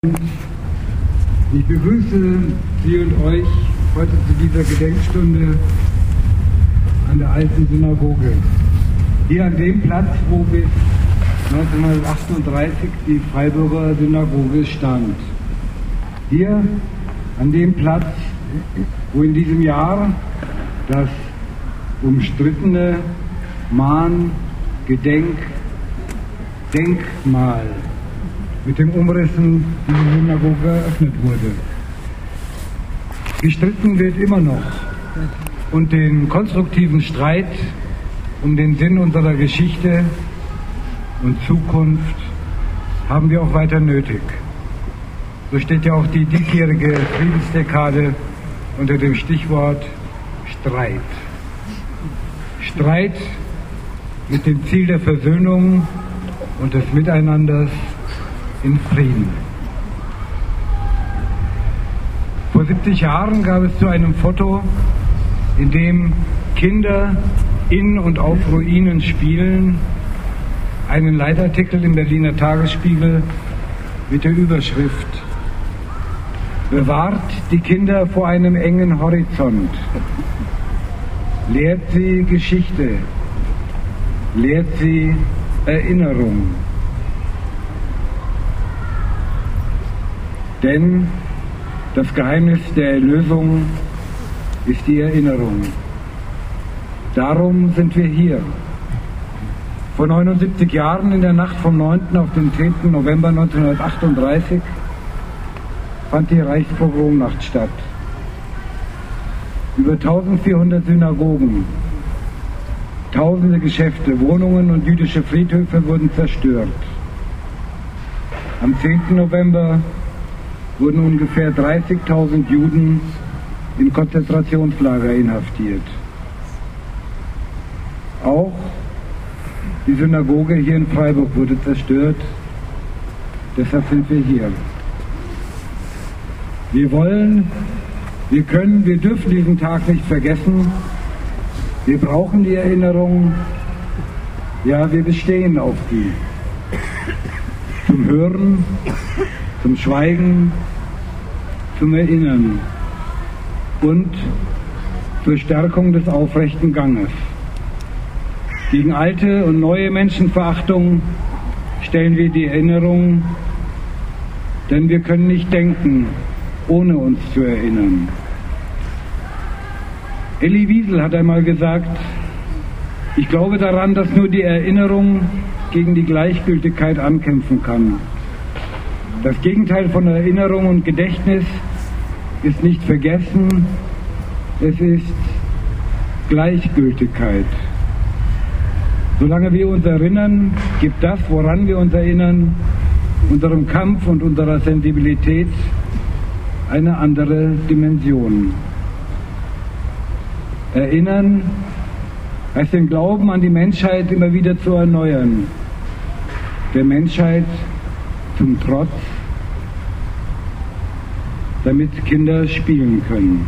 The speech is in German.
Ich begrüße Sie und euch heute zu dieser Gedenkstunde an der alten Synagoge. Hier an dem Platz, wo bis 1938 die Freiburger Synagoge stand. Hier an dem Platz, wo in diesem Jahr das umstrittene Mahn Gedenk Denkmal mit den Umrissen dieser Synagoge eröffnet wurde. Gestritten wird immer noch und den konstruktiven Streit um den Sinn unserer Geschichte und Zukunft haben wir auch weiter nötig. So steht ja auch die diesjährige Friedensdekade unter dem Stichwort Streit. Streit mit dem Ziel der Versöhnung und des Miteinanders in Frieden. Vor 70 Jahren gab es zu einem Foto, in dem Kinder in und auf Ruinen spielen, einen Leitartikel im Berliner Tagesspiegel mit der Überschrift Bewahrt die Kinder vor einem engen Horizont. Lehrt sie Geschichte. Lehrt sie Erinnerung. Denn das Geheimnis der Erlösung ist die Erinnerung. Darum sind wir hier. Vor 79 Jahren in der Nacht vom 9. auf den 10. November 1938 fand die Reichspogromnacht statt. Über 1400 Synagogen, tausende Geschäfte, Wohnungen und jüdische Friedhöfe wurden zerstört. Am 10. November wurden ungefähr 30.000 Juden in Konzentrationslager inhaftiert. Auch die Synagoge hier in Freiburg wurde zerstört. Deshalb sind wir hier. Wir wollen, wir können, wir dürfen diesen Tag nicht vergessen. Wir brauchen die Erinnerung. Ja, wir bestehen auf die. Zum Hören, zum Schweigen, zum Erinnern und zur Stärkung des aufrechten Ganges. Gegen alte und neue Menschenverachtung stellen wir die Erinnerung, denn wir können nicht denken, ohne uns zu erinnern. Elie Wiesel hat einmal gesagt, ich glaube daran, dass nur die Erinnerung gegen die Gleichgültigkeit ankämpfen kann. Das Gegenteil von Erinnerung und Gedächtnis ist nicht vergessen, es ist Gleichgültigkeit. Solange wir uns erinnern, gibt das, woran wir uns erinnern, unserem Kampf und unserer Sensibilität eine andere Dimension. Erinnern heißt den Glauben an die Menschheit immer wieder zu erneuern. Der Menschheit zum Trotz, damit Kinder spielen können.